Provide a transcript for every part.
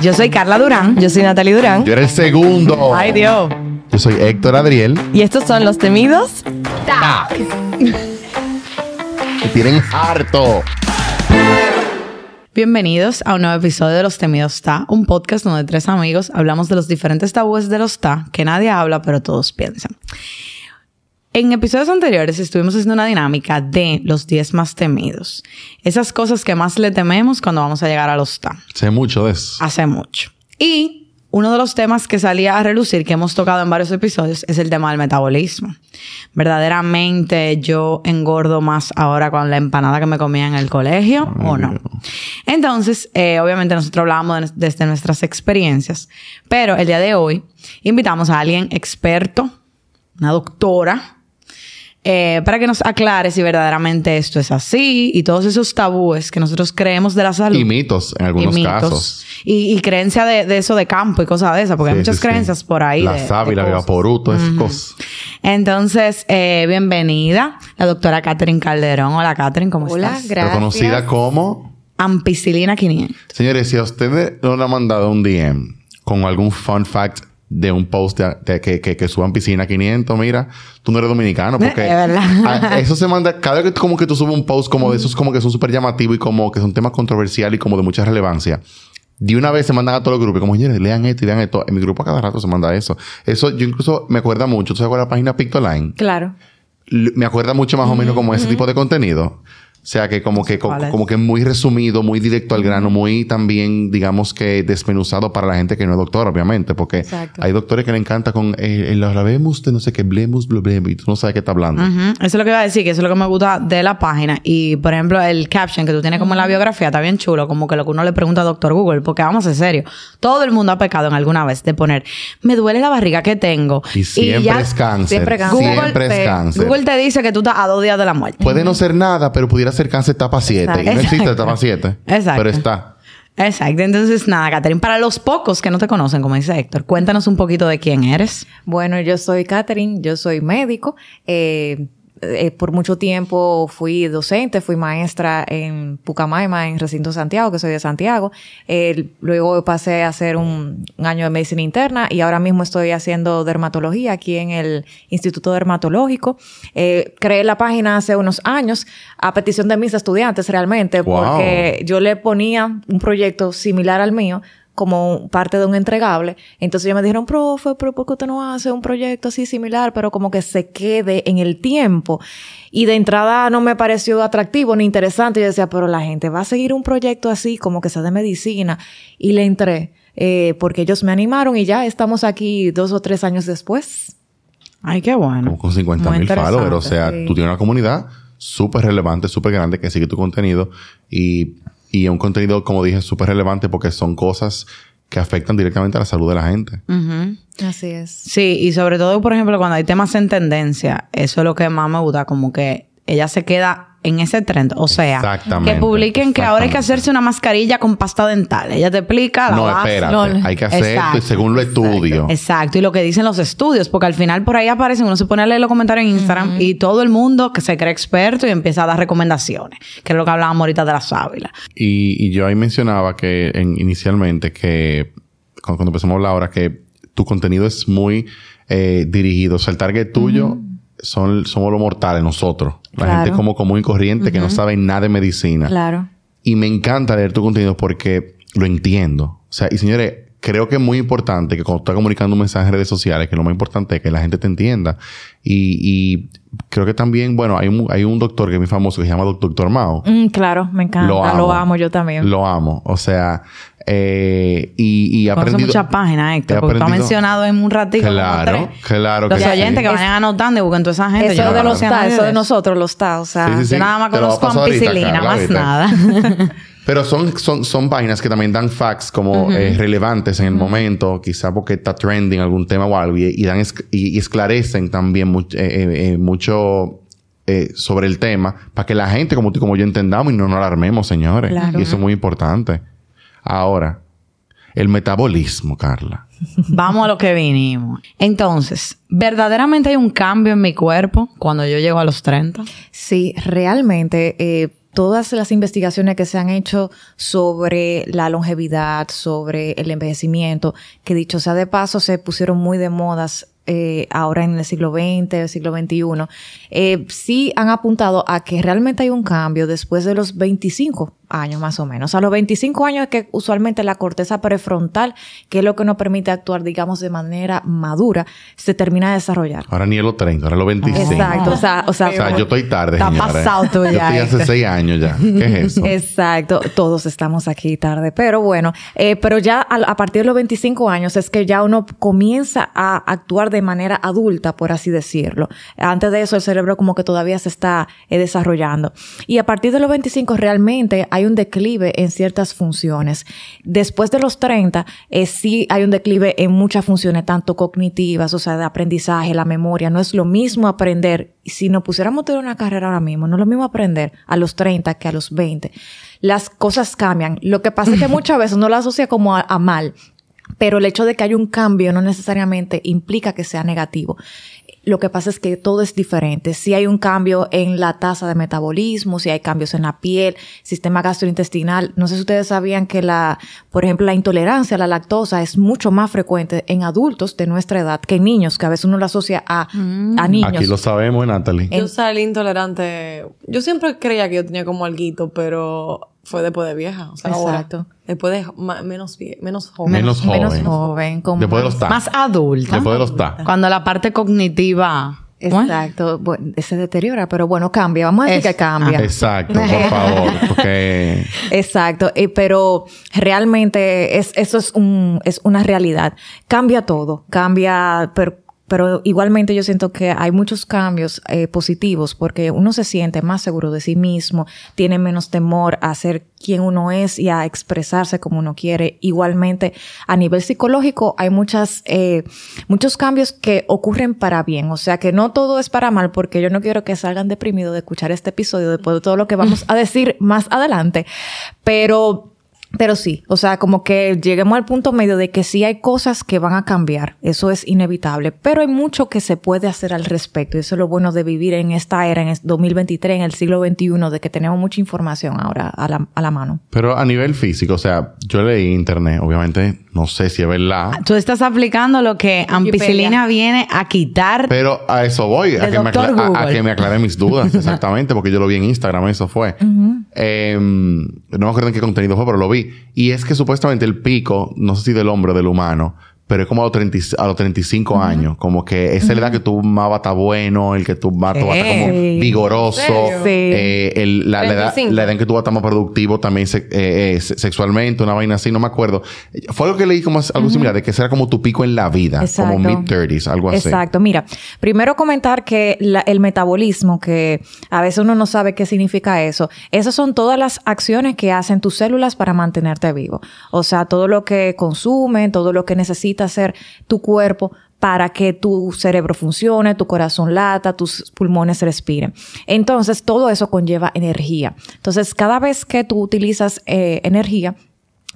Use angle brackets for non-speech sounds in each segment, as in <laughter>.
Yo soy Carla Durán. Yo soy Natalie Durán. Yo era el segundo. Ay, Dios. Yo soy Héctor Adriel. Y estos son los temidos. Que tienen harto. Bienvenidos a un nuevo episodio de Los Temidos Ta, un podcast donde tres amigos hablamos de los diferentes tabúes de los Ta que nadie habla, pero todos piensan. En episodios anteriores estuvimos haciendo una dinámica de los 10 más temidos. Esas cosas que más le tememos cuando vamos a llegar a los Ta. Sé mucho de eso. Hace mucho. Y uno de los temas que salía a relucir, que hemos tocado en varios episodios, es el tema del metabolismo. Verdaderamente yo engordo más ahora con la empanada que me comía en el colegio o no. Entonces, eh, obviamente nosotros hablábamos de- desde nuestras experiencias, pero el día de hoy invitamos a alguien experto, una doctora, eh, para que nos aclare si verdaderamente esto es así y todos esos tabúes que nosotros creemos de la salud. Y mitos en algunos Y mitos. casos. Y, y creencia de, de eso de campo y cosas de esas, porque hay muchas sí, sí. creencias por ahí. La de- sábila, de el cosas. vaporú, todas esas cosas. Entonces, eh, bienvenida, la doctora Catherine Calderón. Hola, Catherine, ¿cómo Hola, estás? gracias. Reconocida como. Ampicilina 500. Señores, si a ustedes no le han mandado un DM con algún fun fact de un post de, de que, que, que suban piscina 500, mira, tú no eres dominicano. Porque Es verdad. a- eso se manda, cada vez que como que tú subes un post como de esos como que son súper llamativos y como que son temas controversiales y como de mucha relevancia. De una vez se mandan a todos los grupos, como, señores, lean esto y lean esto. En mi grupo a cada rato se manda eso. Eso yo incluso me acuerda mucho. ¿Tú sabes cuál es la página Pictoline? Claro. L- me acuerda mucho más o menos como ese tipo de contenido. O sea, que como que, como que muy resumido, muy directo al grano, muy también, digamos que desmenuzado para la gente que no es doctor, obviamente, porque Exacto. hay doctores que le encanta con eh, el habemos de no sé qué, blemus, blemus, y tú no sabes qué está hablando. Eso es lo que iba a decir, que eso es lo que me gusta de la página. Y, por ejemplo, el caption que tú tienes como en la biografía está bien chulo, como que lo que uno le pregunta a Doctor Google, porque vamos en serio, todo el mundo ha pecado en alguna vez de poner, me duele la barriga que tengo. Y siempre ya es cáncer. siempre cáncer. Siempre Google es te- cáncer. Google te dice que tú estás a dos días de la muerte. Puede no ser nada, pero pudiera ser cáncer etapa 7. Y no Exacto. existe etapa 7. Exacto. Pero está. Exacto. Entonces, nada, Catherine, para los pocos que no te conocen, como dice Héctor, cuéntanos un poquito de quién eres. Bueno, yo soy Catherine, yo soy médico. Eh, eh, por mucho tiempo fui docente, fui maestra en Pucamaima, en Recinto Santiago, que soy de Santiago. Eh, luego pasé a hacer un, un año de medicina interna y ahora mismo estoy haciendo dermatología aquí en el Instituto Dermatológico. Eh, creé la página hace unos años a petición de mis estudiantes realmente, Wow. porque yo le ponía un proyecto similar al mío como parte de un entregable. Entonces ellos me dijeron, profe, pero ¿por qué usted no hace un proyecto así similar, pero como que se quede en el tiempo? Y de entrada no me pareció atractivo ni interesante. Yo decía, pero la gente va a seguir un proyecto así, como que sea de medicina. Y le entré, eh, porque ellos me animaron y ya estamos aquí dos o tres años después. Ay, qué bueno. Como con 50 Muy mil followers. O sea, sí. tú tienes una comunidad súper relevante, súper grande que sigue tu contenido y, y un contenido, como dije, súper relevante porque son cosas que afectan directamente a la salud de la gente. Así es. Sí, y sobre todo, por ejemplo, cuando hay temas en tendencia, eso es lo que más me gusta, como que ella se queda en ese trend. O sea, que publiquen que ahora hay que hacerse una mascarilla con pasta dental. Ella te explica la No, base. espérate. no, hay que hacer esto y según lo estudio. Exacto, y lo que dicen los estudios, porque al final por ahí aparecen, uno se pone a leer los comentarios en Instagram y todo el mundo que se cree experto y empieza a dar recomendaciones, que es lo que hablábamos ahorita de la sábila. Y, y yo ahí mencionaba que en- inicialmente que cuando, cuando empezamos a hablar ahora que tu contenido es muy eh, dirigido. O sea, el target tuyo son, somos los mortales, nosotros. La Claro. gente como común y corriente que no sabe nada de medicina. Claro. Y me encanta leer tu contenido porque lo entiendo. O sea, y señores, creo que es muy importante que cuando estás comunicando un mensaje en redes sociales, que lo más importante es que la gente te entienda. Y, y creo que también, bueno, hay un, hay un doctor que es muy famoso que se llama Doctor Mao. Mm, claro, me encanta. Lo amo, yo también. Lo amo. O sea, eh, y, y he aprendido... muchas páginas, Héctor, porque tú has aprendido- mencionado en un ratito. Claro, tres. claro Los que sí. oyentes que Es- vayan anotando y busquen toda esa gente. Eso Yo no de los a TA, eso de nosotros los TA, o sea. Sí, sí, sí. Yo nada más a conozco ahorita, ampicilina, más nada. <laughs> Pero son, son, son páginas que también dan facts como eh, relevantes en el momento, quizá porque está trending algún tema o algo, y, y dan y, y esclarecen también much- eh, eh, eh, mucho eh, sobre el tema para que la gente como tú y como yo entendamos y no nos alarmemos, señores. Claro. Y eso es muy importante. Ahora, el metabolismo, Carla. <laughs> Vamos a lo que vinimos. Entonces, ¿verdaderamente hay un cambio en mi cuerpo cuando yo llego a los 30? Sí, realmente, eh, todas las investigaciones que se han hecho sobre la longevidad, sobre el envejecimiento, que dicho sea de paso, se pusieron muy de modas eh, ahora en el siglo XX, el siglo XXI, eh, sí han apuntado a que realmente hay un cambio después de los 25 años más o menos. A los 25 años es que usualmente la corteza prefrontal, que es lo que nos permite actuar, digamos, de manera madura, se termina de desarrollar. Ahora ni a los 30, ahora los 25. Exacto. O sea, o sea, O sea, yo estoy tarde, Está señora. pasado tú Yo ya, estoy hace Héctor. 6 años ya. ¿Qué es eso? <laughs> Exacto, todos estamos aquí tarde, pero bueno, eh, pero ya a, a partir de los 25 años es que ya uno comienza a actuar de manera adulta, por así decirlo. Antes de eso el cerebro como que todavía se está eh, desarrollando. Y a partir de los 25 realmente hay un declive en ciertas funciones. Después de los 30 eh, sí hay un declive en muchas funciones, tanto cognitivas, o sea, de aprendizaje, la memoria. No es lo mismo aprender, si nos pusiéramos a tener una carrera ahora mismo, no es lo mismo aprender a los 30 que a los 20. Las cosas cambian. Lo que pasa es que <laughs> muchas veces uno la asocia como a, a mal, pero el hecho de que haya un cambio no necesariamente implica que sea negativo. Lo que pasa es que todo es diferente. Si hay un cambio en la tasa de metabolismo, si hay cambios en la piel, sistema gastrointestinal. No sé si ustedes sabían que la, por ejemplo, la intolerancia a la lactosa es mucho más frecuente en adultos de nuestra edad que en niños, que a veces uno la asocia a, a niños. Aquí lo sabemos, Natalie. En- Yo salí intolerante. Yo siempre creía que yo tenía como alguito, pero fue después de vieja. O sea, ahora. Exacto. Después de ma- menos, menos joven. Menos menos joven. joven. con Después de más- los TAC. Más adulta. Después de los TAC. Cuando la parte cognitiva... Exacto. Bueno, se deteriora, pero bueno, cambia. Vamos a decir Es- que cambia. Exacto, por <laughs> favor. Porque Exacto, eh, pero realmente es, eso es, un, es una realidad. Cambia todo, cambia, pero, pero igualmente yo siento que hay muchos cambios eh, positivos porque uno se siente más seguro de sí mismo, tiene menos temor a ser quien uno es y a expresarse como uno quiere. Igualmente, a nivel psicológico hay muchas, eh, muchos cambios que ocurren para bien, o sea que no todo es para mal porque yo no quiero que salgan deprimidos de escuchar este episodio después de todo lo que vamos a decir más adelante, pero pero sí, o sea, como que lleguemos al punto medio de que sí hay cosas que van a cambiar, eso es inevitable, pero hay mucho que se puede hacer al respecto. Y eso es lo bueno de vivir en esta era, en el 2023, en el siglo XXI, de que tenemos mucha información ahora a la, a la mano. Pero a nivel físico, o sea, yo leí internet, obviamente, no sé si es verdad, Tú estás aplicando lo que ampicilina viene a quitar. pero a eso voy, a que, me Dr. acla- a- a Google. que me aclare mis dudas, <laughs> exactamente, porque yo lo vi en Instagram, eso fue. Em, no me acuerdo en qué contenido fue, pero lo vi. Y es que supuestamente el pico, no sé si del hombre o del humano, pero es como a los, 30 y- a los 35 años. Como que esa es la edad que tú más vas a estar bueno, el que tú más vas a estar como vigoroso. Sí. Eh, el- la, la edad, 35. la edad en que tú vas a estar más productivo también se- eh, eh, se- sexualmente, una vaina así, no me acuerdo. Fue algo que leí como algo similar, de que ese era como tu pico en la vida, Exacto. como mid-30s, algo así. Exacto. Mira, primero comentar que la- el metabolismo, que a veces uno no sabe qué significa eso, esas son todas las acciones que hacen tus células para mantenerte vivo. O sea, todo lo que consumen, todo lo que hacer tu cuerpo para que tu cerebro funcione, tu corazón lata, tus pulmones respiren. Entonces, todo eso conlleva energía. Entonces, cada vez que tú utilizas eh, energía,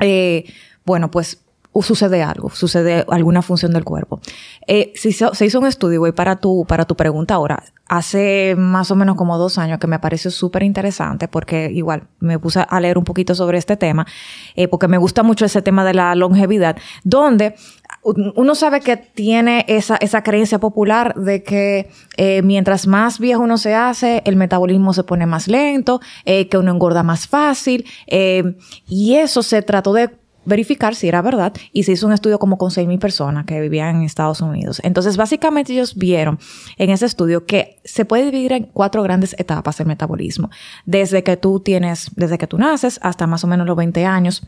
eh, bueno, pues sucede algo, sucede alguna función del cuerpo. Eh, se, hizo, se hizo un estudio, güey, para tu, para tu pregunta ahora. Hace más o menos como dos años que me pareció súper interesante porque igual me puse a leer un poquito sobre este tema, eh, porque me gusta mucho ese tema de la longevidad, donde uno sabe que tiene esa, esa creencia popular de que eh, mientras más viejo uno se hace, el metabolismo se pone más lento, eh, que uno engorda más fácil, eh, y eso se trató de verificar si era verdad y se hizo un estudio como con 6.000 personas que vivían en Estados Unidos. Entonces, básicamente ellos vieron en ese estudio que se puede dividir en cuatro grandes etapas el metabolismo. Desde que tú tienes, desde que tú naces hasta más o menos los 20 años,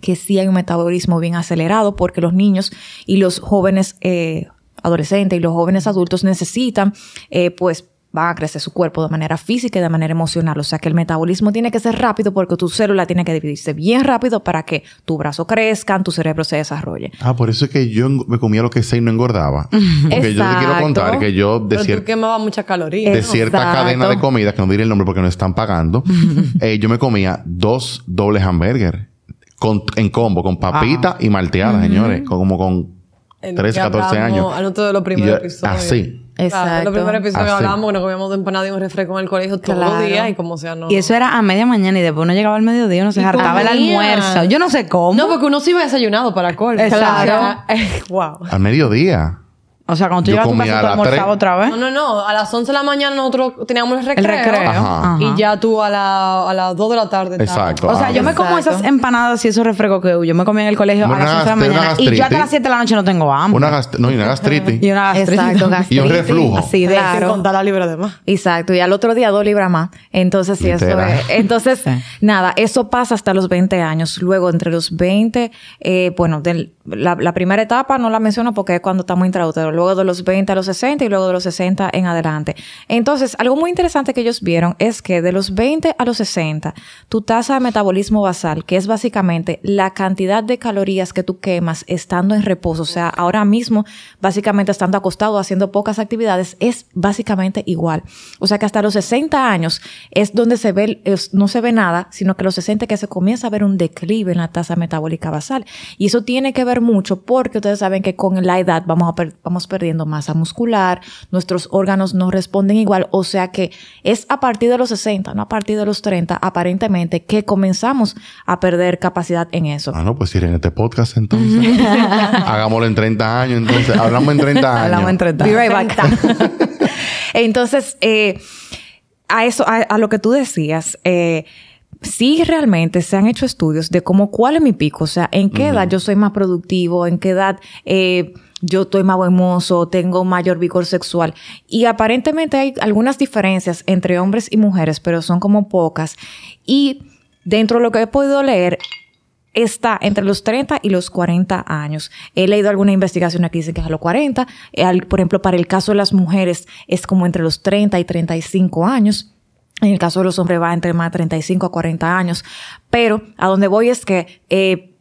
que sí hay un metabolismo bien acelerado porque los niños y los jóvenes eh, adolescentes y los jóvenes adultos necesitan, eh, pues, van a crecer su cuerpo de manera física y de manera emocional. O sea que el metabolismo tiene que ser rápido porque tu célula tiene que dividirse bien rápido para que tu brazo crezca, tu cerebro se desarrolle. Ah, por eso es que yo me comía lo que sé y no engordaba. <laughs> Porque yo te quiero contar que yo de Pero tú muchas calorías. de cierta Exacto. cadena de comida, que no diré el nombre porque no están pagando, <laughs> eh, yo me comía dos dobles hamburger con, en combo, con papita Ah. y malteada, señores, con- como con El 13, que 14 hablamos años. Al otro de los Y primeros yo, episodios. así. Exacto. Los primeros episodios Así. hablábamos que nos comíamos de empanada y un refresco en el colegio todos Claro. los días y como sea, no. Y eso era a media mañana y después uno llegaba al mediodía, uno se Y hartaba el almuerzo. Yo no sé cómo. No, porque uno se iba desayunado para colmo. Exacto. <laughs> wow. Al mediodía. O sea, cuando tú llegas a tu casa, a tú almorzabas otra vez. No, no, no. A las 11 de la mañana nosotros teníamos el recreo. El recreo. Ajá. Y ya tú a, la, a las 2 de la tarde. Exacto. O sea, Ah, yo me como esas empanadas y esos refrescos que yo me comía en el colegio Una a las 11 de la mañana. Y yo hasta gastritis. las 7 de la noche no tengo hambre. Una no, y una gastritis. Y una gastritis. Exacto, Y un gastritis. reflujo. Así de Claro. Contar la libra de más. Exacto, y al otro día dos libras más. Entonces, sí, eso es. Entonces, Sí. nada, eso pasa hasta los 20 años. Luego, entre los 20, eh, bueno, del- la, la primera etapa no la menciono porque es cuando estamos intraútero. Luego de los 20 a los 60 y luego de los 60 en adelante. Entonces, algo muy interesante que ellos vieron es que de los 20 a los 60, tu tasa de metabolismo basal, que es básicamente la cantidad de calorías que tú quemas estando en reposo, o sea, ahora mismo, básicamente estando acostado, haciendo pocas actividades, es básicamente igual. O sea que hasta los 60 años es donde se ve, no se ve nada, sino que los 60 que se comienza a ver un declive en la tasa metabólica basal. Y eso tiene que ver mucho porque ustedes saben que con la edad vamos, a per- vamos perdiendo masa muscular, nuestros órganos no responden igual, o sea que es a partir de los 60, no a partir de los 30, aparentemente, que comenzamos a perder capacidad en eso. Ah, no, pues ir en este podcast entonces. <laughs> Hagámoslo en 30 años, entonces. Hablamos en 30 años. Hablamos entre Be right back. <laughs> Entonces, eh, a eso, a, a lo que tú decías, eh, sí realmente se han hecho estudios de cómo cuál es mi pico, o sea, en qué edad yo soy más productivo, en qué edad eh, yo estoy más buen mozo, tengo mayor vigor sexual. Y aparentemente hay algunas diferencias entre hombres y mujeres, pero son como pocas. Y dentro de lo que he podido leer, está entre los 30 y los 40 años. He leído alguna investigación que dicen que es a los 40. Eh, al- por ejemplo, para el caso de las mujeres es como entre los 30 y 35 años. En el caso de los hombres va entre más 35 a 40 años. Pero a donde voy es que eh,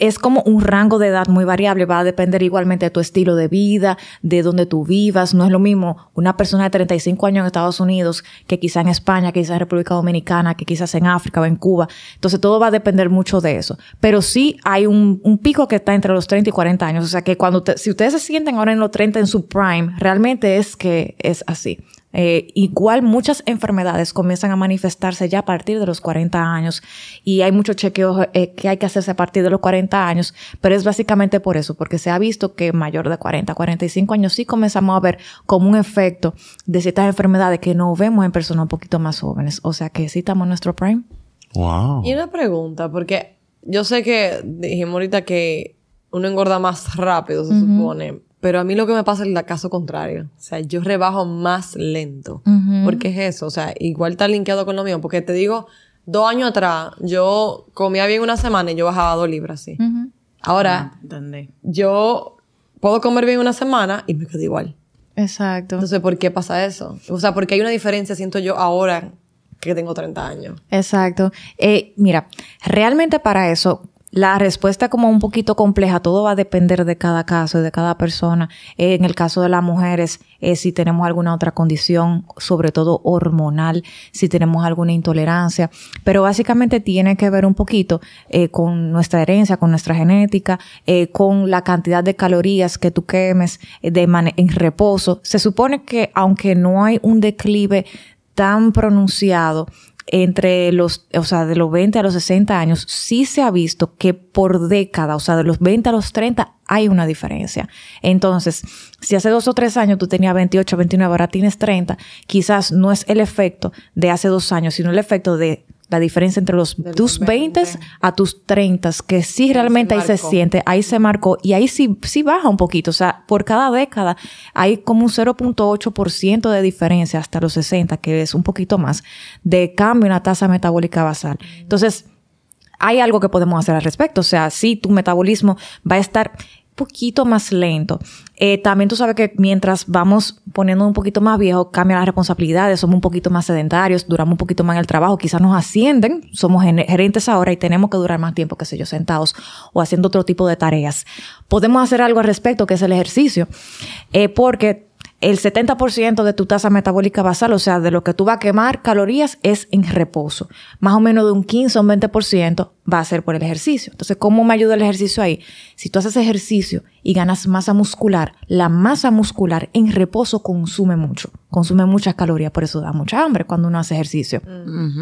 es como un rango de edad muy variable, va a depender igualmente de tu estilo de vida, de donde tú vivas. No es lo mismo una persona de 35 años en Estados Unidos que quizá en España, que quizá en República Dominicana, que quizás en África o en Cuba. Entonces todo va a depender mucho de eso. Pero sí hay un, un pico que está entre los 30 y 40 años. O sea que cuando te- si ustedes se sienten ahora en los 30 en su prime, realmente es que es así. Eh, igual muchas enfermedades comienzan a manifestarse ya a partir de los 40 años y hay muchos chequeos eh, que hay que hacerse a partir de los 40 años, pero es básicamente por eso, porque se ha visto que mayor de 40, 45 años sí comenzamos a ver como un efecto de ciertas enfermedades que no vemos en personas un poquito más jóvenes. O sea que sí estamos en nuestro prime. Wow. Y una pregunta, porque yo sé que dijimos ahorita que uno engorda más rápido, se supone. Pero a mí lo que me pasa es el caso contrario. O sea, yo rebajo más lento. ¿Por qué es eso? O sea, igual está linkeado con lo mío. Porque te digo, dos años atrás, yo comía bien una semana y yo bajaba dos libras, sí. Ahora, Entendí. yo puedo comer bien una semana y me quedo igual. Exacto. Entonces, ¿por qué pasa eso? O sea, porque hay una diferencia, siento yo, ahora que tengo 30 años. Exacto. Eh, mira, realmente para eso, la respuesta como un poquito compleja, todo va a depender de cada caso y de cada persona. En el caso de las mujeres, si tenemos alguna otra condición, sobre todo hormonal, si tenemos alguna intolerancia, pero básicamente tiene que ver un poquito eh, con nuestra herencia, con nuestra genética, eh, con la cantidad de calorías que tú quemes eh, de mane- en reposo. Se supone que aunque no hay un declive tan pronunciado entre los, o sea, de los 20 a los 60 años, sí se ha visto que por década, o sea, de los 20 a los 30 hay una diferencia. Entonces, si hace dos o tres años tú tenías 28, 29, ahora tienes 30, quizás no es el efecto de hace dos años, sino el efecto de la diferencia entre los Del tus 20 20. a tus 30, que sí realmente ahí se siente, ahí se marcó y ahí sí, sí baja un poquito. O sea, por cada década hay como un 0.8% de diferencia hasta los 60, que es un poquito más, de cambio en la tasa metabólica basal. Entonces, hay algo que podemos hacer al respecto. O sea, si tu metabolismo va a estar poquito más lento. Eh, también tú sabes que mientras vamos poniendo un poquito más viejo, cambian las responsabilidades, somos un poquito más sedentarios, duramos un poquito más en el trabajo, quizás nos ascienden, somos gerentes ahora y tenemos que durar más tiempo, qué sé yo, sentados o haciendo otro tipo de tareas. Podemos hacer algo al respecto, que es el ejercicio, eh, porque el 70% de tu tasa metabólica basal, o sea, de lo que tú vas a quemar calorías, es en reposo. Más o menos de un 15 o un 20% va a ser por el ejercicio. Entonces, ¿cómo me ayuda el ejercicio ahí? Si tú haces ejercicio y ganas masa muscular, la masa muscular en reposo consume mucho, consume muchas calorías, por eso da mucha hambre cuando uno hace ejercicio.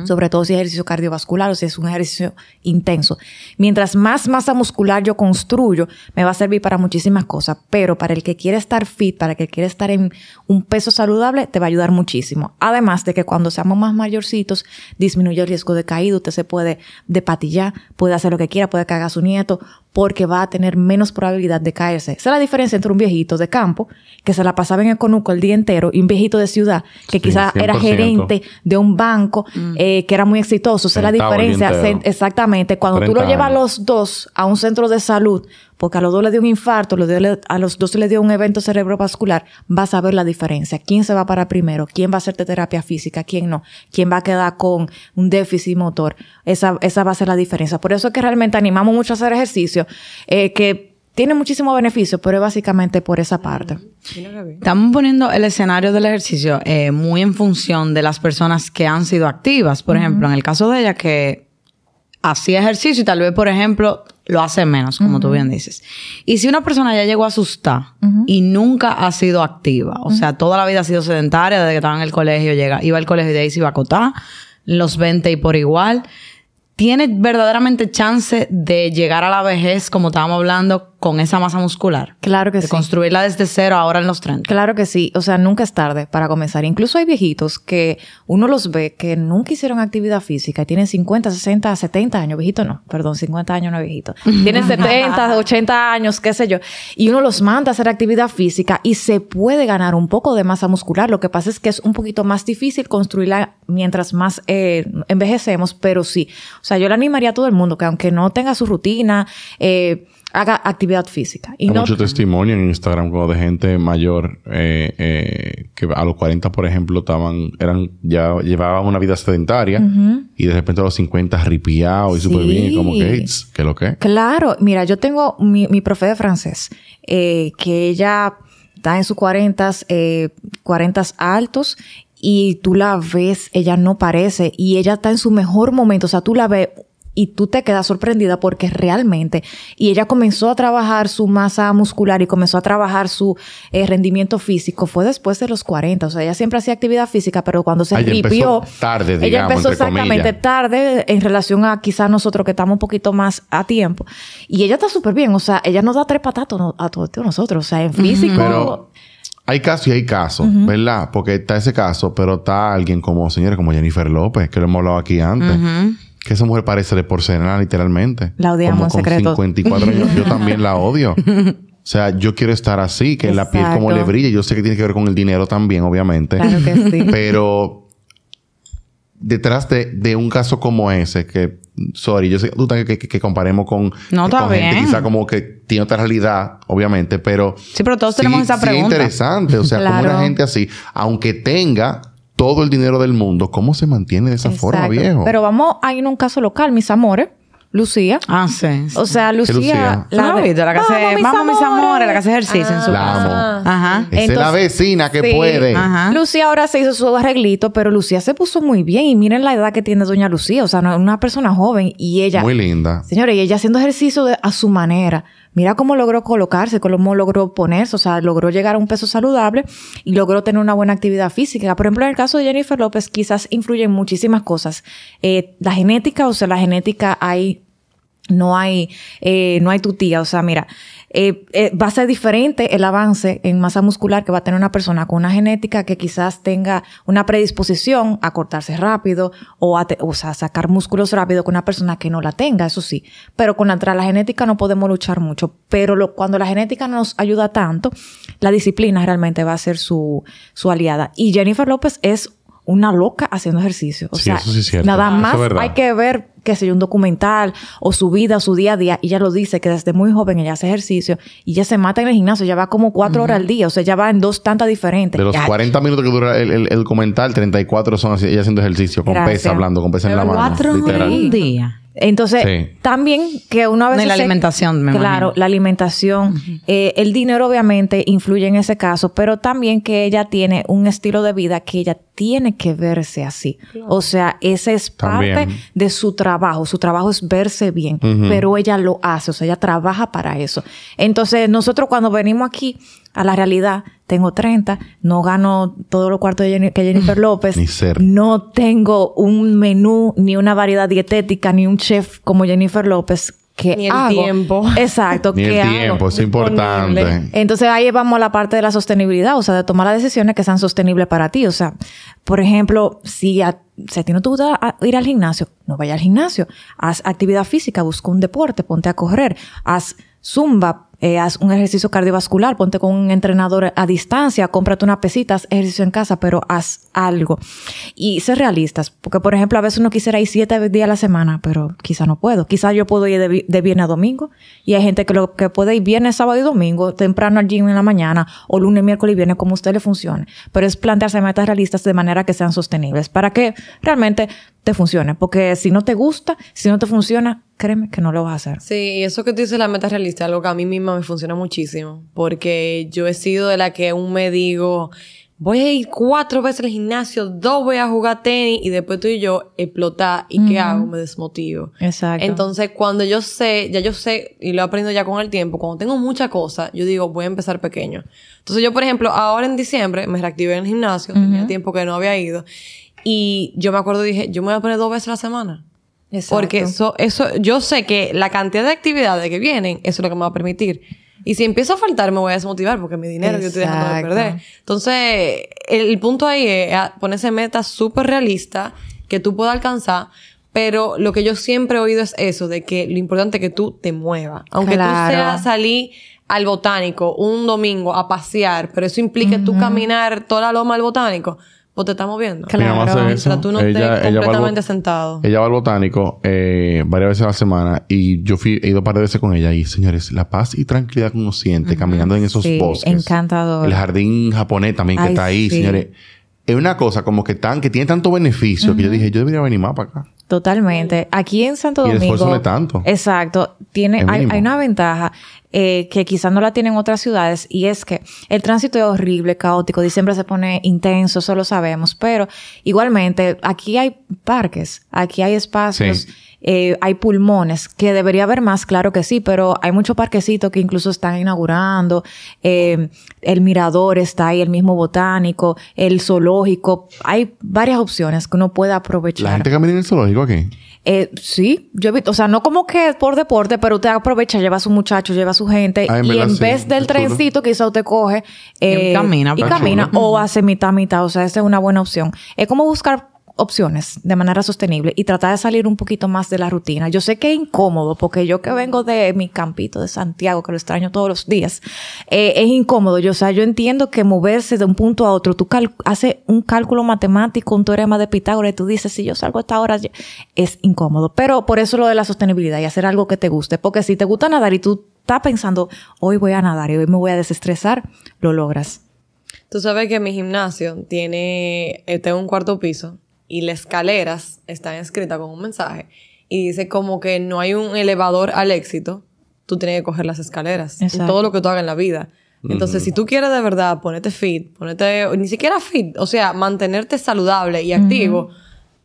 Sobre todo si es ejercicio cardiovascular o si es un ejercicio intenso. Mientras más masa muscular yo construyo, me va a servir para muchísimas cosas, pero para el que quiere estar fit, para el que quiere estar en un peso saludable, te va a ayudar muchísimo. Además de que cuando seamos más mayorcitos, disminuye el riesgo de caída, usted se puede depatillar, puede hacer lo que quiera, puede cagar a su nieto, porque va a tener menos probabilidad de caerse. Esa es la diferencia entre un viejito de campo, que se la pasaba en el conuco el día entero, y un viejito de ciudad, que Sí, quizás era 100%. gerente de un banco, eh, que era muy exitoso. Esa es la diferencia. Se- Exactamente. Cuando tú 30 lo llevas años. los dos a un centro de salud, porque a los dos le dio un infarto, a los dos le dio un evento cerebrovascular, vas a ver la diferencia. ¿Quién se va para primero? ¿Quién va a hacerte terapia física? ¿Quién no? ¿Quién va a quedar con un déficit motor? Esa, esa va a ser la diferencia. Por eso es que realmente animamos mucho a hacer ejercicio, eh, que tiene muchísimo beneficio, pero es básicamente por esa parte. Estamos poniendo el escenario del ejercicio eh, muy en función de las personas que han sido activas. Por ejemplo, en el caso de ella que hacía ejercicio y tal vez, por ejemplo, lo hace menos, como tú bien dices. Y si una persona ya llegó a asustar y nunca ha sido activa, o sea, toda la vida ha sido sedentaria, desde que estaba en el colegio, llega, iba al colegio y de ahí se iba a acotar, los 20 y por igual, ¿tiene verdaderamente chance de llegar a la vejez, como estábamos hablando, con esa masa muscular? Claro que de sí. construirla desde cero ahora en los 30. Claro que sí, o sea, nunca es tarde para comenzar. Incluso hay viejitos que uno los ve que nunca hicieron actividad física y tienen 50, 60, 70 años. Viejito no, perdón, 50 años no es viejito. <laughs> Tienen 70, 80 años, qué sé yo. Y uno los manda a hacer actividad física y se puede ganar un poco de masa muscular. Lo que pasa es que es un poquito más difícil construirla mientras más eh, envejecemos, pero sí. O sea, yo le animaría a todo el mundo que aunque no tenga su rutina, eh, haga actividad física. Y Hay no, mucho testimonio en Instagram como de gente mayor eh, eh, que a los 40, por ejemplo, estaban, eran, ya llevaban una vida sedentaria y de repente a los 50 ripiados y súper bien, y como que, "Its, ¿qué lo que? Claro, mira, yo tengo mi, mi profe de francés, eh, que ella está en sus 40, eh, 40 altos, y tú la ves, ella no parece, y ella está en su mejor momento, o sea, tú la ves y tú te quedas sorprendida porque realmente, y ella comenzó a trabajar su masa muscular y comenzó a trabajar su eh, rendimiento físico, fue después de los 40, o sea, ella siempre hacía actividad física, pero cuando se ella empezó ripió, tarde, ella digamos, empezó entre exactamente comillas. tarde en relación a quizás nosotros que estamos un poquito más a tiempo. Y ella está súper bien, o sea, ella nos da tres patatos no- a todos nosotros, o sea, en físico. Pero hay casos y hay casos, ¿verdad? Porque está ese caso, pero está alguien como, señores, como Jennifer López, que lo hemos hablado aquí antes. Que esa mujer parece de porcelana, literalmente. La odiamos Como con secreto. 54 años. Yo también la odio. <laughs> O sea, yo quiero estar así, que la piel como Exacto. le brille. Yo sé que tiene que ver con el dinero también, obviamente. Claro que sí. <laughs> Pero detrás de, de un caso como ese, que, sorry, yo sé que tú que, que, que comparemos con, No, con gente quizá como que tiene otra realidad, obviamente, pero Sí, pero todos tenemos esa Sí, pregunta. interesante. O sea, <laughs> como una gente así, aunque tenga todo el dinero del mundo, ¿cómo se mantiene de esa forma, viejo? Pero vamos a ir a un caso local, mis amores. Lucía. Ah, sí. O sea, Lucía. Lucía? ¿Tú no has de- visto? La que hace, vamos, mis amores, la que hace ejercicio en su La casa. amo. Ajá. Esa es la vecina que Sí. puede. Ajá. Lucía ahora se hizo su arreglito, pero Lucía se puso muy bien. Y miren la edad que tiene doña Lucía. O sea, una- una persona joven. Y ella... Muy linda. Señores, y ella haciendo ejercicio de- a su manera. Mira cómo logró colocarse, cómo logró ponerse, o sea, logró llegar a un peso saludable y logró tener una buena actividad física. Por ejemplo, en el caso de Jennifer López, quizás influyen muchísimas cosas. Eh, la genética, o sea, la genética hay no hay, eh, no hay. O sea, mira, eh, eh, va a ser diferente el avance en masa muscular que va a tener una persona con una genética que quizás tenga una predisposición a cortarse rápido o a, o sea, sacar músculos rápido con una persona que no la tenga, eso sí. Pero contra la genética no podemos luchar mucho. Pero cuando la genética nos ayuda tanto, la disciplina realmente va a ser su, su aliada. Y Jennifer López es una loca haciendo ejercicio. O Sí, sea, eso sí es cierto. nada es más hay que ver, qué sé yo, un documental o su vida, su día a día. Y ella lo dice que desde muy joven ella hace ejercicio y ella se mata en el gimnasio. Ya va como cuatro horas al día. O sea, ya va en dos tantas diferentes. De los Ya- 40 minutos que dura el, el, el documental, 34 son así, ella haciendo ejercicio, con Gracias. pesa, hablando, con pesa en la mano. Cuatro horas literal. un día. Entonces, Sí. también que uno a No, y veces... la se- alimentación, me Claro, imagino. la alimentación. Eh, el dinero obviamente influye en ese caso, pero también que ella tiene un estilo de vida que ella tiene que verse así. O sea, ese es parte También. de su trabajo. Su trabajo es verse bien, pero ella lo hace, o sea, ella trabaja para eso. Entonces, nosotros cuando venimos aquí a la realidad, tengo 30, no gano todos los cuartos de Jenny- que Jennifer <laughs> López, Ni cerca. no tengo un menú, ni una variedad dietética, ni un chef como Jennifer López que Ni el hago. tiempo. <laughs> Exacto, Ni que el hago. tiempo, es importante. Entonces ahí vamos a la parte de la sostenibilidad, o sea, de tomar las decisiones que sean sostenibles para ti. O sea, por ejemplo, si a, si a ti no te gusta ir al gimnasio, no vaya al gimnasio. Haz actividad física, busca un deporte, ponte a correr, haz zumba, eh, haz un ejercicio cardiovascular, ponte con un entrenador a distancia, cómprate una pesita, haz ejercicio en casa, pero haz algo. Y ser realistas, porque por ejemplo, a veces uno quisiera ir siete días a la semana, pero quizá no puedo. Quizá yo puedo ir de, vi- de viernes a domingo y hay gente que lo que puede ir viernes, sábado y domingo, temprano al gym en la mañana o lunes, miércoles y viernes, como a usted le funcione. Pero es plantearse metas realistas de manera que sean sostenibles para que realmente te funcione. Porque si no te gusta, si no te funciona, créeme que no lo vas a hacer. Sí, y eso que tú dices, la meta realista, algo que a mí misma me funciona muchísimo. Porque yo he sido de la que un me digo, voy a ir cuatro veces al gimnasio, dos voy a jugar tenis, y después tú y yo explotar. ¿Y qué hago? Me desmotivo. Exacto. Entonces, cuando yo sé, ya yo sé, y lo he aprendido ya con el tiempo, cuando tengo mucha cosa, yo digo, voy a empezar pequeño. Entonces, yo, por ejemplo, ahora en diciembre me reactivé en el gimnasio, tenía tiempo que no había ido, y yo me acuerdo, dije, yo me voy a poner dos veces a la semana. Exacto. Porque eso, eso, yo sé que la cantidad de actividades que vienen, eso es lo que me va a permitir. Y si empiezo a faltar, me voy a desmotivar porque mi dinero yo estoy dejando de Exacto. perder. Entonces, el, punto ahí es a- ponerse metas súper realistas que tú puedas alcanzar. Pero lo que yo siempre he oído es eso, de que lo importante es que tú te muevas. Aunque Claro. tú seas salir al botánico un domingo a pasear, pero eso implique tú caminar toda la loma al botánico, pues te estás moviendo. Claro. Mi mamá hace Mientras eso. tú no Ella- estés ella va al completamente sentado. Ella va al botánico eh, varias veces a la semana y yo fui, he ido un par de veces con ella y señores, la paz y tranquilidad que uno siente caminando en esos Sí, bosques. encantador. El jardín japonés también que Ay, está ahí, sí. señores. Es una cosa como que tan, que tiene tanto beneficio que yo dije, yo debería venir más para acá. Totalmente. Aquí en Santo Y el Domingo. esfuerzo no es tanto. Exacto. Tiene, hay una ventaja eh, que quizás no la tienen otras ciudades y es que el tránsito es horrible, caótico, diciembre se pone intenso, eso lo sabemos, pero igualmente aquí hay parques, aquí hay espacios. Sí. Eh, hay pulmones, que debería haber más, claro que sí, pero hay muchos parquecitos que incluso están inaugurando. eh, el mirador está ahí, el mismo botánico, el zoológico. Hay varias opciones que uno puede aprovechar. La gente camina en el zoológico aquí. Eh, sí, yo he visto, o sea, no como que por deporte, pero usted aprovecha, lleva a su muchacho, lleva a su gente Ah, y verdad, en sí, vez del trencito quizá usted coge eh, Y camina, y está camina chulo. o hace mitad mitad, o sea, esa es una buena opción. Es como buscar opciones de manera sostenible y tratar de salir un poquito más de la rutina. Yo sé que es incómodo porque yo que vengo de mi campito de Santiago, que lo extraño todos los días, eh, es incómodo. Yo, o sea, yo entiendo que moverse de un punto a otro, tú haces un cálculo matemático, un teorema de Pitágoras y tú dices, si yo salgo a esta hora, es incómodo. Pero por eso lo de la sostenibilidad y hacer algo que te guste. Porque si te gusta nadar y tú estás pensando, hoy voy a nadar y hoy me voy a desestresar, lo logras. Tú sabes que mi gimnasio tiene, eh, tengo un cuarto piso y las escaleras están escritas con un mensaje y dice como que no hay un elevador al éxito, tú tienes que coger las escaleras en Exacto. todo lo que tú hagas en la vida. Entonces, si tú quieres de verdad ponerte fit, ponerte, ni siquiera fit, o sea, mantenerte saludable y activo,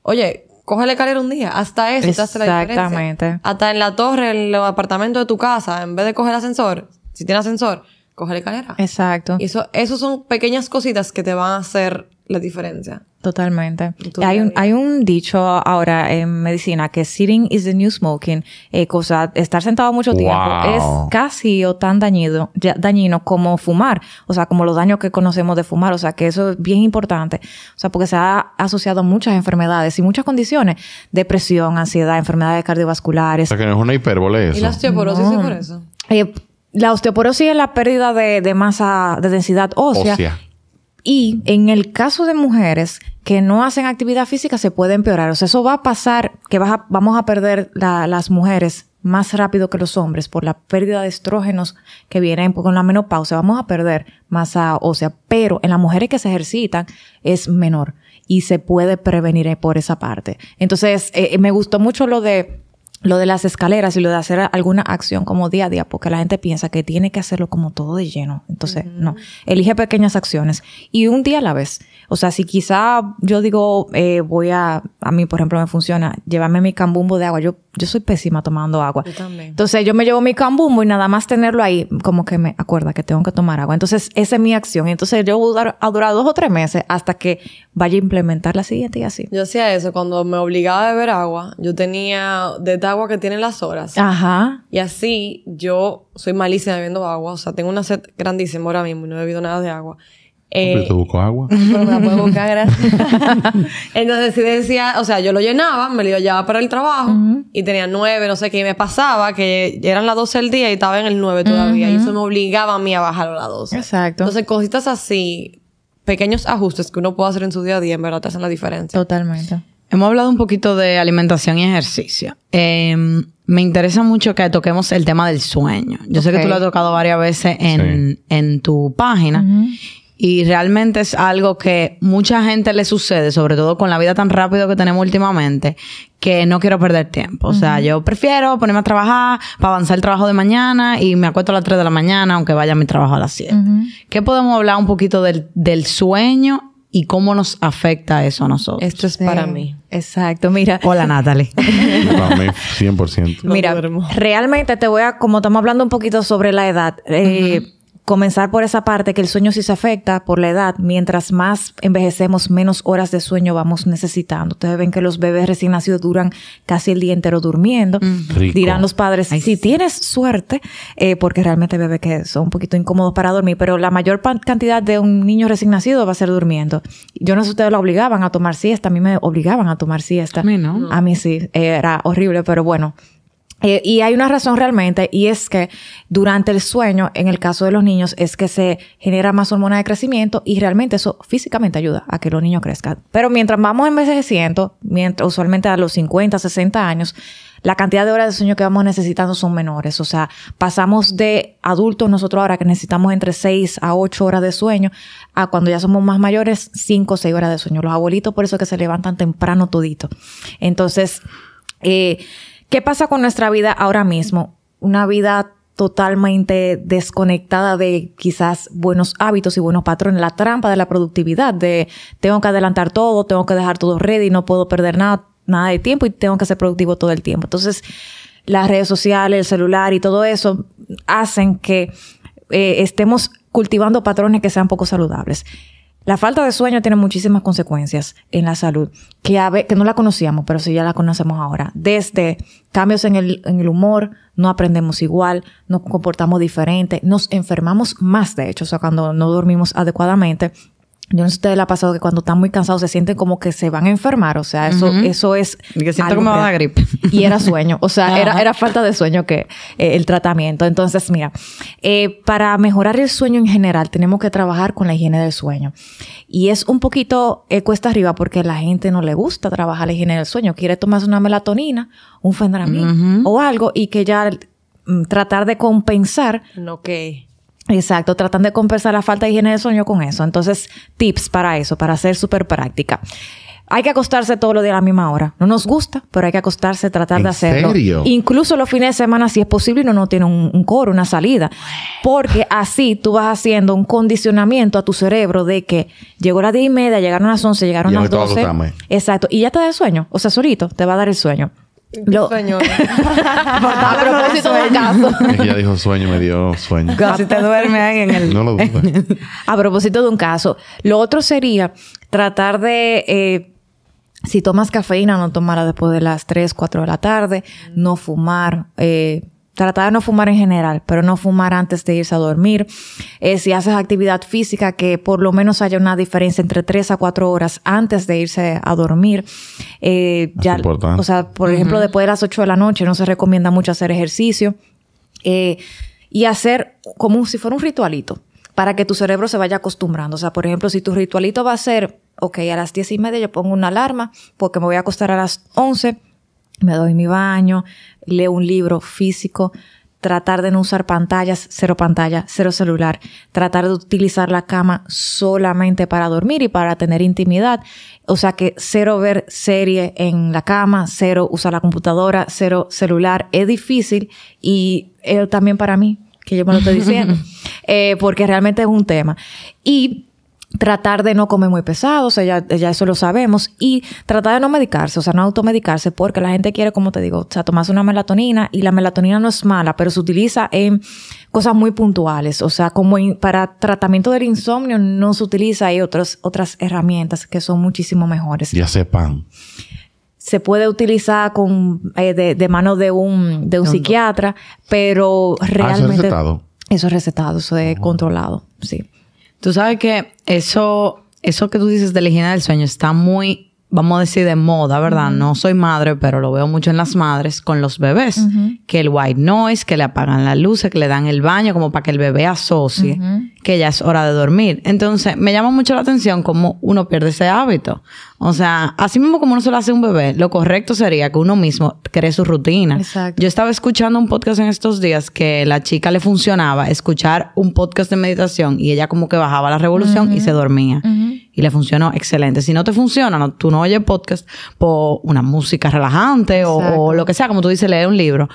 oye, coge la escalera un día, hasta eso te hace la diferencia. Exactamente. Hasta en la torre, en los apartamentos de tu casa, en vez de coger el ascensor, si tienes ascensor, coge la escalera. Exacto. Y eso, eso son pequeñas cositas que te van a hacer la diferencia. Totalmente. Hay un, hay un dicho ahora en medicina que sitting is the new smoking. Eh, cosa, estar sentado mucho tiempo es casi o tan dañido, ya- dañino como fumar. O sea, como los daños que conocemos de fumar. O sea, que eso es bien importante. O sea, porque se ha asociado a muchas enfermedades y muchas condiciones. Depresión, ansiedad, enfermedades O cardiovasculares. sea que no es una hipérbole eso. Y la osteoporosis es por eso. Eh, la osteoporosis es la pérdida de, de masa, de densidad ósea. Ósea. Y en el caso de mujeres que no hacen actividad física se puede empeorar. O sea, eso va a pasar que vas vamos a perder la- las mujeres más rápido que los hombres por la pérdida de estrógenos que vienen con la menopausia. Vamos a perder masa ósea, pero en las mujeres que se ejercitan es menor y se puede prevenir por esa parte. Entonces, eh, me gustó mucho lo de lo de las escaleras y lo de hacer alguna acción como día a día, porque la gente piensa que tiene que hacerlo como todo de lleno. Entonces, no, elige pequeñas acciones y un día a la vez. O sea, si quizá yo digo, eh, voy a, a mí por ejemplo me funciona, llévame mi cambumbo de agua. Yo, yo soy pésima tomando agua. Yo también. Entonces yo me llevo mi cambumbo y nada más tenerlo ahí, como que me acuerda que tengo que tomar agua. Entonces esa es mi acción. Entonces yo voy a durar, a durar dos o tres meses hasta que vaya a implementar la siguiente y así. Yo hacía eso cuando me obligaba a beber agua. Yo tenía de agua que tienen las horas. Ajá. Y así yo soy malísima bebiendo agua. O sea, tengo una sed grandísima ahora mismo y no he bebido nada de agua. Eh, Hombre, ¿Te busco agua? <laughs> pero me la puedo buscar, gracias. <laughs> Entonces, sí decía, o sea, yo lo llenaba, me lo llevaba para el trabajo y tenía nueve, no sé qué, y me pasaba que eran las 12 del día y estaba en el 9 todavía. Y eso me obligaba a mí a bajar a las 12. Exacto. Entonces, cositas así, pequeños ajustes que uno puede hacer en su día a día, en verdad te hacen la diferencia. Totalmente. Hemos hablado un poquito de alimentación y ejercicio. Eh, me interesa mucho que toquemos el tema del sueño. Yo sé que tú lo has tocado varias veces en, en tu página. Y realmente es algo que mucha gente le sucede, sobre todo con la vida tan rápido que tenemos últimamente, que no quiero perder tiempo. O sea, yo prefiero ponerme a trabajar para avanzar el trabajo de mañana y me acuesto a las 3 de la mañana, aunque vaya a mi trabajo a las 7. ¿Qué podemos hablar un poquito del, del sueño y cómo nos afecta eso a nosotros? Esto es para mí. Exacto. Mira, Hola, Natalie. <laughs> Para mí, 100%. No Mira, realmente te voy a, como estamos hablando un poquito sobre la edad, eh, comenzar por esa parte que el sueño sí se afecta por la edad. Mientras más envejecemos, menos horas de sueño vamos necesitando. Ustedes ven que los bebés recién nacidos duran casi el día entero durmiendo. Dirán los padres, si tienes suerte, eh, porque realmente hay bebés que son un poquito incómodos para dormir, pero la mayor cantidad de un niño recién nacido va a ser durmiendo. Yo no sé si ustedes lo obligaban a tomar siesta, a mí me obligaban a tomar siesta. A mí no. A mí sí, era horrible, pero bueno. Eh, y hay una razón realmente, y es que durante el sueño, en el caso de los niños, es que se genera más hormona de crecimiento y realmente eso físicamente ayuda a que los niños crezcan. Pero mientras vamos envejeciendo, mientras, usualmente a los 50, 60 años, la cantidad de horas de sueño que vamos necesitando son menores. O sea, pasamos de adultos nosotros ahora que necesitamos entre 6 a 8 horas de sueño a cuando ya somos más mayores, 5 o 6 horas de sueño. Los abuelitos por eso que se levantan temprano todito. Entonces, eh, ¿qué pasa con nuestra vida ahora mismo? Una vida totalmente desconectada de quizás buenos hábitos y buenos patrones, la trampa de la productividad, de tengo que adelantar todo, tengo que dejar todo ready, no puedo perder nada, nada de tiempo y tengo que ser productivo todo el tiempo. Entonces, las redes sociales, el celular y todo eso hacen que eh, estemos cultivando patrones que sean poco saludables. La falta de sueño tiene muchísimas consecuencias en la salud, que, a no la conocíamos, pero sí ya la conocemos ahora. Desde cambios en el, en el humor, no aprendemos igual, nos comportamos diferente, nos enfermamos más, de hecho, o sea, cuando no dormimos adecuadamente. Yo no sé si ustedes les ha pasado que cuando están muy cansados se sienten como que se van a enfermar, o sea, eso, eso es... Y que siento algo que me va a dar real. gripe. <laughs> Y era sueño, o sea, era, era falta de sueño que eh, el tratamiento. Entonces, mira, eh, para mejorar el sueño en general tenemos que trabajar con la higiene del sueño. Y es un poquito eh, cuesta arriba porque a la gente no le gusta trabajar la higiene del sueño. Quiere tomarse una melatonina, un fendramin o algo y que ya mm, tratar de compensar No, que. Exacto, tratan de compensar la falta de higiene de sueño con eso. Entonces, tips para eso, para ser súper práctica. Hay que acostarse todos los días a la misma hora. No nos gusta, pero hay que acostarse, tratar ¿En de hacerlo. serio? Incluso los fines de semana, si es posible, uno no tiene un, un coro, una salida. Porque así tú vas haciendo un condicionamiento a tu cerebro de que llegó las 10 y media, llegaron las 11, llegaron me las tengo que 12. acostarme. Exacto. Y ya te da el sueño. O sea, solito te va a dar el sueño. Lo- a propósito del caso. Ella dijo sueño, me dio sueño. Casi te duerme ahí en el... No lo dudes. <laughs> A propósito de un caso, lo otro sería tratar de, eh, si tomas cafeína, no tomarla después de las 3, 4 de la tarde, no fumar, eh, tratar de no fumar en general, pero no fumar antes de irse a dormir. Eh, si haces actividad física, que por lo menos haya una diferencia entre 3 a 4 horas antes de irse a dormir. Eh, Es ya, importante. o sea, por ejemplo, después de las 8 de la noche no se recomienda mucho hacer ejercicio. Eh, y hacer como si fuera un ritualito para que tu cerebro se vaya acostumbrando. O sea, por ejemplo, si tu ritualito va a ser, ok, a las diez y media yo pongo una alarma porque me voy a acostar a las 11, me doy mi baño, leo un libro físico, tratar de no usar pantallas, cero pantalla, cero celular, tratar de utilizar la cama solamente para dormir y para tener intimidad. O sea que cero ver serie en la cama, cero usar la computadora, cero celular. Es difícil y eh, también para mí, que yo me lo estoy diciendo, <laughs> eh, porque realmente es un tema. Y tratar de no comer muy pesado, o sea, ya, ya, eso lo sabemos, y tratar de no medicarse, o sea, no automedicarse, porque la gente quiere, como te digo, o sea, tomarse una melatonina, y la melatonina no es mala, pero se utiliza en cosas muy puntuales, o sea, como para tratamiento del insomnio no se utiliza, hay otras, otras herramientas que son muchísimo mejores. Ya sepan. Se puede utilizar con, eh, de, de, mano de un, de un psiquiatra, pero realmente... Ah, ¿eso es recetado? Eso es recetado, eso es controlado, sí. Tú sabes que eso, eso que tú dices de la higiene del sueño está muy, vamos a decir, de moda, ¿verdad? No soy madre, pero lo veo mucho en las madres con los bebés. Que el white noise, que le apagan las luces, que le dan el baño como para que el bebé asocie que ya es hora de dormir. Entonces, me llama mucho la atención cómo uno pierde ese hábito. O sea, así mismo como uno se lo hace a un bebé, lo correcto sería que uno mismo cree su rutina. Exacto. Yo estaba escuchando un podcast en estos días que la chica le funcionaba escuchar un podcast de meditación y ella como que bajaba la revolución y se dormía. Y le funcionó excelente. Si no te funciona, no, tú no oyes podcast por una música relajante o, o, lo que sea, como tú dices, leer un libro.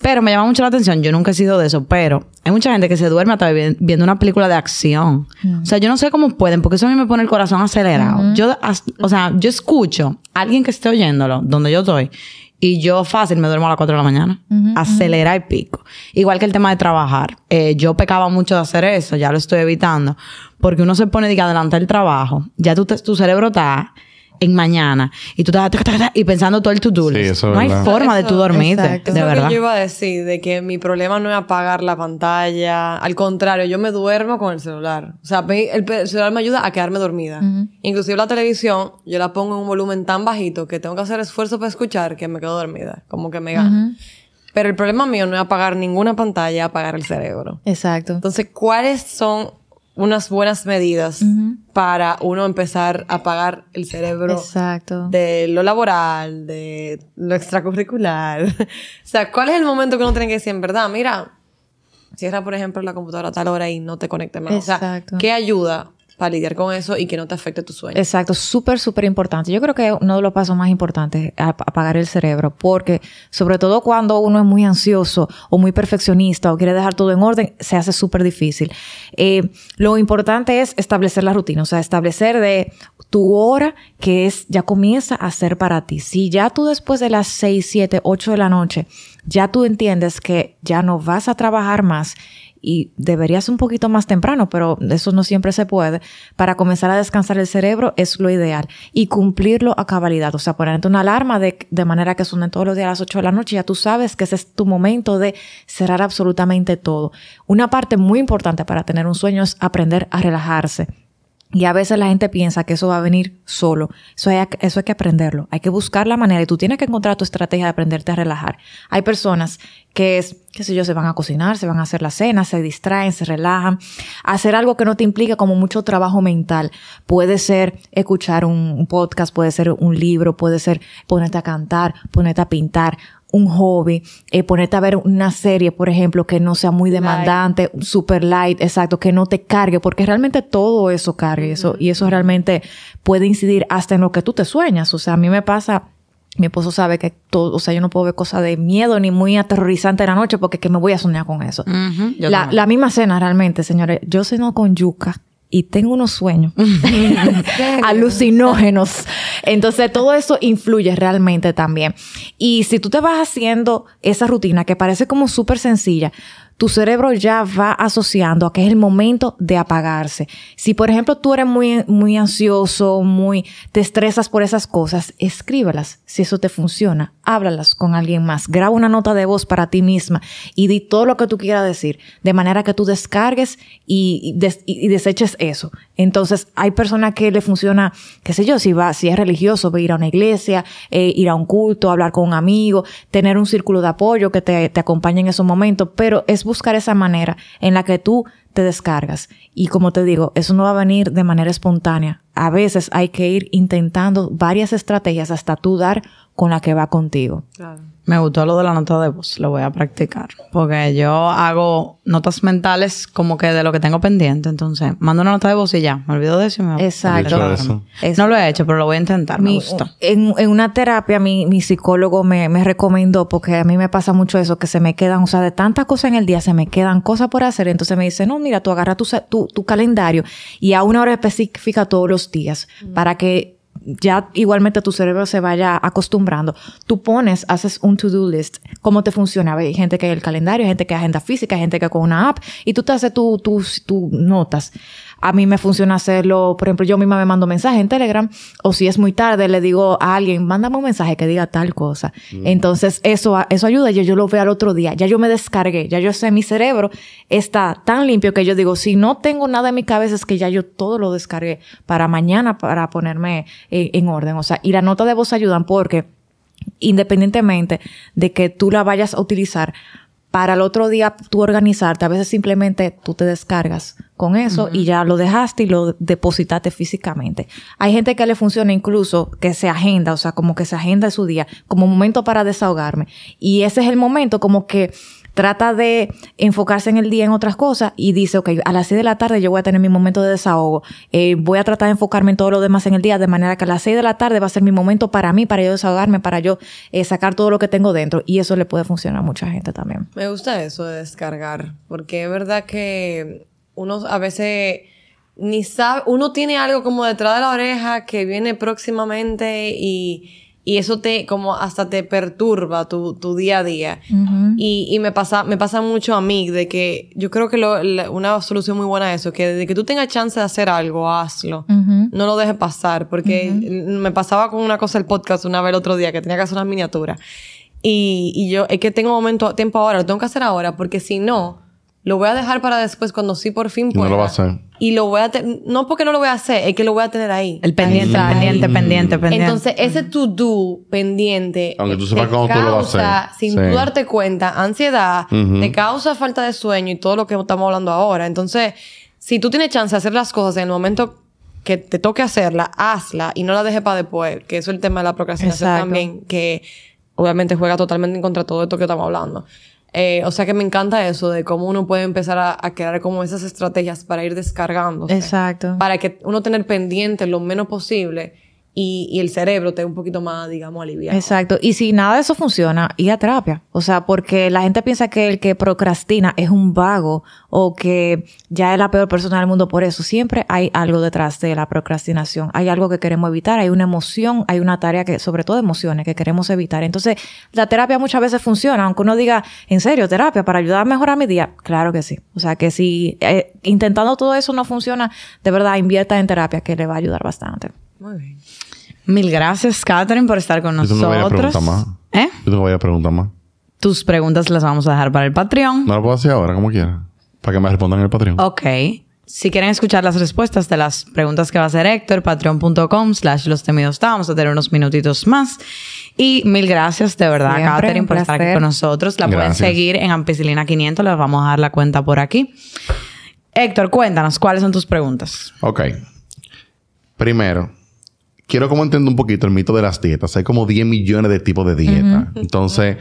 Pero me llama mucho la atención, yo nunca he sido de eso, pero hay mucha gente que se duerme hasta viendo una película de acción. O sea, yo no sé cómo pueden, porque eso a mí me pone el corazón acelerado. Yo, o sea, yo escucho a alguien que esté oyéndolo, donde yo estoy, y yo fácil me duermo a las 4 de la mañana. Acelera y pico. Igual que el tema de trabajar. Eh, yo pecaba mucho de hacer eso, ya lo estoy evitando. Porque uno se pone, diga, adelante el trabajo. Ya tu, tu cerebro está en mañana y tú estás y pensando todo el to-do Sí, eso es no hay verdad. forma de tú dormirte, exacto. de Eso es lo verdad. que yo iba a decir, de que mi problema no es apagar la pantalla. Al contrario, yo me duermo con el celular. O sea, el, celular me ayuda a quedarme dormida. Inclusive la televisión, yo la pongo en un volumen tan bajito que tengo que hacer esfuerzo para escuchar que me quedo dormida. Como que me gana. Pero el problema mío no es apagar ninguna pantalla, apagar el cerebro. Exacto. Entonces, ¿cuáles son unas buenas medidas para uno empezar a apagar el cerebro Exacto. de lo laboral, de lo extracurricular. <laughs> o sea, ¿cuál es el momento que uno tiene que decir, en verdad, mira, cierra, por ejemplo, la computadora a tal hora y no te conectes más? O sea, Exacto. ¿qué ayuda para lidiar con eso y que no te afecte tu sueño? Exacto, súper, súper importante. Yo creo que uno de los pasos más importantes es ap- apagar el cerebro, porque sobre todo cuando uno es muy ansioso o muy perfeccionista o quiere dejar todo en orden, se hace súper difícil. Eh, lo importante es establecer la rutina, o sea, establecer de tu hora que es, ya comienza a ser para ti. Si ya tú después de las 6, 7, 8 de la noche, ya tú entiendes que ya no vas a trabajar más y deberías un poquito más temprano, pero eso no siempre se puede. Para comenzar a descansar el cerebro es lo ideal y cumplirlo a cabalidad. O sea, ponerte una alarma de, de manera que suene todos los días a las 8 de la noche. Ya tú sabes que ese es tu momento de cerrar absolutamente todo. Una parte muy importante para tener un sueño es aprender a relajarse. Y a veces la gente piensa que eso va a venir solo. Eso hay, eso hay que aprenderlo. Hay que buscar la manera y tú tienes que encontrar tu estrategia de aprenderte a relajar. Hay personas que es, qué sé yo, se van a cocinar, se van a hacer la cena, se distraen, se relajan. Hacer algo que no te implique como mucho trabajo mental. Puede ser escuchar un podcast, puede ser un libro, puede ser ponerte a cantar, ponerte a pintar, un hobby, eh, ponerte a ver una serie, por ejemplo, que no sea muy demandante, super light, exacto, que no te cargue, porque realmente todo eso cargue, eso, y eso realmente puede incidir hasta en lo que tú te sueñas. O sea, a mí me pasa, mi esposo sabe que todo, o sea, yo no puedo ver cosas de miedo ni muy aterrorizante en la noche porque que me voy a soñar con eso. La, la misma cena realmente, señores. Yo ceno con yuca y tengo unos sueños <laughs> alucinógenos. Entonces, todo eso influye realmente también. Y si tú te vas haciendo esa rutina que parece como súper sencilla, tu cerebro ya va asociando a que es el momento de apagarse. Si, por ejemplo, tú eres muy, muy ansioso, muy, te estresas por esas cosas, escríbelas. Si eso te funciona, háblalas con alguien más. Graba una nota de voz para ti misma y di todo lo que tú quieras decir, de manera que tú descargues y, des- y- deseches eso. Entonces, hay personas que le funciona, qué sé yo, si va, si es religioso, ir a una iglesia, eh, ir a un culto, hablar con un amigo, tener un círculo de apoyo que te, te acompañe en esos momentos, pero es buscar esa manera en la que tú te descargas. Y como te digo, eso no va a venir de manera espontánea. A veces hay que ir intentando varias estrategias hasta tú dar con la que va contigo. Me gustó lo de la nota de voz, lo voy a practicar. Porque yo hago notas mentales como que de lo que tengo pendiente. Entonces, mando una nota de voz y ya, me olvido de eso y me Exacto. Dicho eso. Es- No lo he hecho, pero lo voy a intentar, me gustó. en, en una terapia, mi, mi psicólogo me, me recomendó, porque a mí me pasa mucho eso, que se me quedan, o sea, de tantas cosas en el día, se me quedan cosas por hacer. Entonces me dice, no, mira, tú agarra tu, se- tu, tu calendario y a una hora específica todos los días para que ya igualmente tu cerebro se vaya acostumbrando. Tú pones, haces un to-do list. ¿Cómo te funciona? Hay gente que hay el calendario, gente que agenda física, gente que con una app y tú te haces tus tus tus notas. A mí me funciona hacerlo, por ejemplo, yo misma me mando mensaje en Telegram o si es muy tarde le digo a alguien, mándame un mensaje que diga tal cosa. Entonces eso, eso ayuda, yo, yo lo veo al otro día, ya yo me descargué, ya yo sé, mi cerebro está tan limpio que yo digo, si no tengo nada en mi cabeza es que ya yo todo lo descargué para mañana para ponerme eh, en orden. O sea, y la nota de voz ayudan porque independientemente de que tú la vayas a utilizar para el otro día tú organizarte, a veces simplemente tú te descargas con eso y ya lo dejaste y lo depositaste físicamente. Hay gente que le funciona incluso que se agenda, o sea, como que se agenda su día como momento para desahogarme. Y ese es el momento como que trata de enfocarse en el día en otras cosas y dice, ok, a las 6 de la tarde yo voy a tener mi momento de desahogo. Eh, voy a tratar de enfocarme en todo lo demás en el día, de manera que a las 6 de la tarde va a ser mi momento para mí, para yo desahogarme, para yo eh, sacar todo lo que tengo dentro. Y eso le puede funcionar a mucha gente también. Me gusta eso de descargar, porque es verdad que uno a veces ni sabe, uno tiene algo como detrás de la oreja que viene próximamente y, y eso te, como hasta te perturba tu, tu día a día. y, y me pasa, me pasa mucho a mí de que yo creo que lo- la- una solución muy buena a eso, que desde que tú tengas chance de hacer algo, hazlo. No lo dejes pasar, porque me pasaba con una cosa el podcast una vez el otro día, que tenía que hacer una miniatura. Y, y yo, es que tengo momento, tiempo ahora, lo tengo que hacer ahora, porque si no, lo voy a dejar para después cuando sí por fin Y no pueda. lo va a hacer. Y lo voy a tener, no porque no lo voy a hacer, es que lo voy a tener ahí. El pendiente, Ahí. pendiente, pendiente, pendiente. Entonces, ese to-do pendiente. Aunque tú sepas cómo tú lo vas a causa, hacer. Sin Sí. tú darte cuenta, ansiedad, te causa falta de sueño y todo lo que estamos hablando ahora. Entonces, si tú tienes chance de hacer las cosas en el momento que te toque hacerla, hazla y no la dejes para después, que eso es el tema de la procrastinación Exacto. también, que obviamente juega totalmente en contra de todo esto que estamos hablando. Eh, o sea que me encanta eso de cómo uno puede empezar a, a crear como esas estrategias para ir descargándose Exacto. para que uno tener pendiente lo menos posible y, y el cerebro esté un poquito más, digamos, aliviado. Exacto. Y si nada de eso funciona, ir a terapia. O sea, porque la gente piensa que el que procrastina es un vago o que ya es la peor persona del mundo por eso. Siempre hay algo detrás de la procrastinación. Hay algo que queremos evitar, hay una emoción, hay una tarea que, sobre todo emociones, que queremos evitar. Entonces, la terapia muchas veces funciona, aunque uno diga, en serio, terapia para ayudar a mejorar mi día. Claro que sí. O sea, que si eh, intentando todo eso no funciona, de verdad, invierta en terapia, que le va a ayudar bastante. Muy bien. Mil gracias, Catherine, por estar con Yo tengo varias nosotros. preguntas más. ¿Eh? Yo tengo varias preguntas más. Tus preguntas las vamos a dejar para el Patreon. No lo puedo hacer ahora, como quiera. Para que me respondan en el Patreon. Ok. Si quieren escuchar las respuestas de las preguntas que va a hacer Héctor, patreon.com slash los temidos está. Vamos a tener unos minutitos más. Y mil gracias de verdad, Siempre, Catherine, por estar aquí con nosotros. La pueden seguir en Ampicilina 500. Les vamos a dar la cuenta por aquí. Héctor, cuéntanos, ¿cuáles son tus preguntas? Ok. Primero, quiero como entender un poquito el mito de las dietas. Hay como 10 millones de tipos de dieta. Entonces,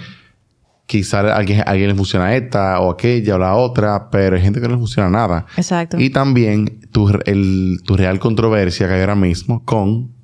quizá a alguien, a alguien le funciona esta o aquella o la otra, pero hay gente que no le funciona nada. Exacto. Y también tu, el- tu real controversia que hay ahora mismo con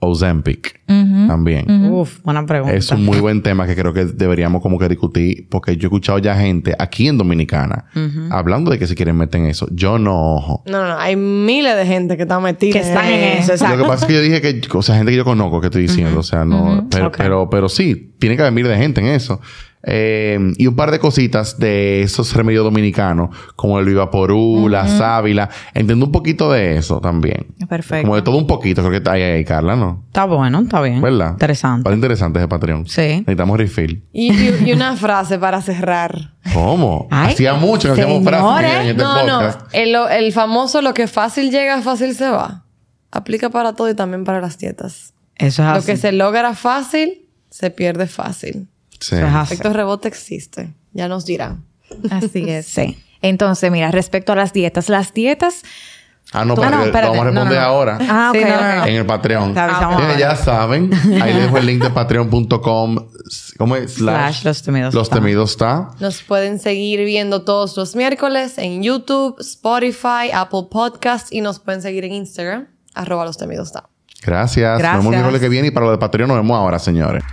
Ozempic. También. Uf, buena pregunta. Es un muy buen tema que creo que deberíamos como que discutir porque yo he escuchado ya gente aquí en Dominicana hablando de que se quieren meter en eso. Yo no, ojo. No, no. Hay miles de gente que están metida Que están en eso, exacto. Lo que pasa es que yo dije que, o sea, gente que yo conozco que estoy diciendo, o sea, no, pero, pero, pero sí, tiene que haber miles de gente en eso. Eh, y un par de cositas de esos remedios dominicanos, como el Vivaporú, la sábila. Entiendo un poquito de eso también. Perfecto. Como de todo un poquito, creo que está ahí, ahí, Carla, ¿no? Está bueno, está bien. ¿Verdad? Interesante. Para interesante ese Patreon. Sí. Necesitamos refill. Y, y- y una frase para cerrar. ¿Cómo? Ay, Hacía mucho que hacíamos frases en este No, no. podcast. El, el famoso lo que fácil llega, fácil se va. Aplica para todo y también para las dietas. Eso es Lo así. que se logra fácil, se pierde fácil. Sí. Eso es así. Efecto rebote existe. Ya nos dirán. Así es. Sí. Entonces, mira, respecto a las dietas, las dietas Ah, no, pero Ah, no, vamos a responder no, no. ahora. Ah, Sí, ok. no, no, no. En el Patreon. Ahora. ya saben. Ahí les dejo el link de patreon.com. ¿Cómo es? Slash Los Temidos Los está. temidos está. Nos pueden seguir viendo todos los miércoles en YouTube, Spotify, Apple Podcasts y nos pueden seguir en Instagram, arroba los temidos. está. Gracias. Nos vemos el Gracias. miércoles que viene y para lo de Patreon nos vemos ahora, señores.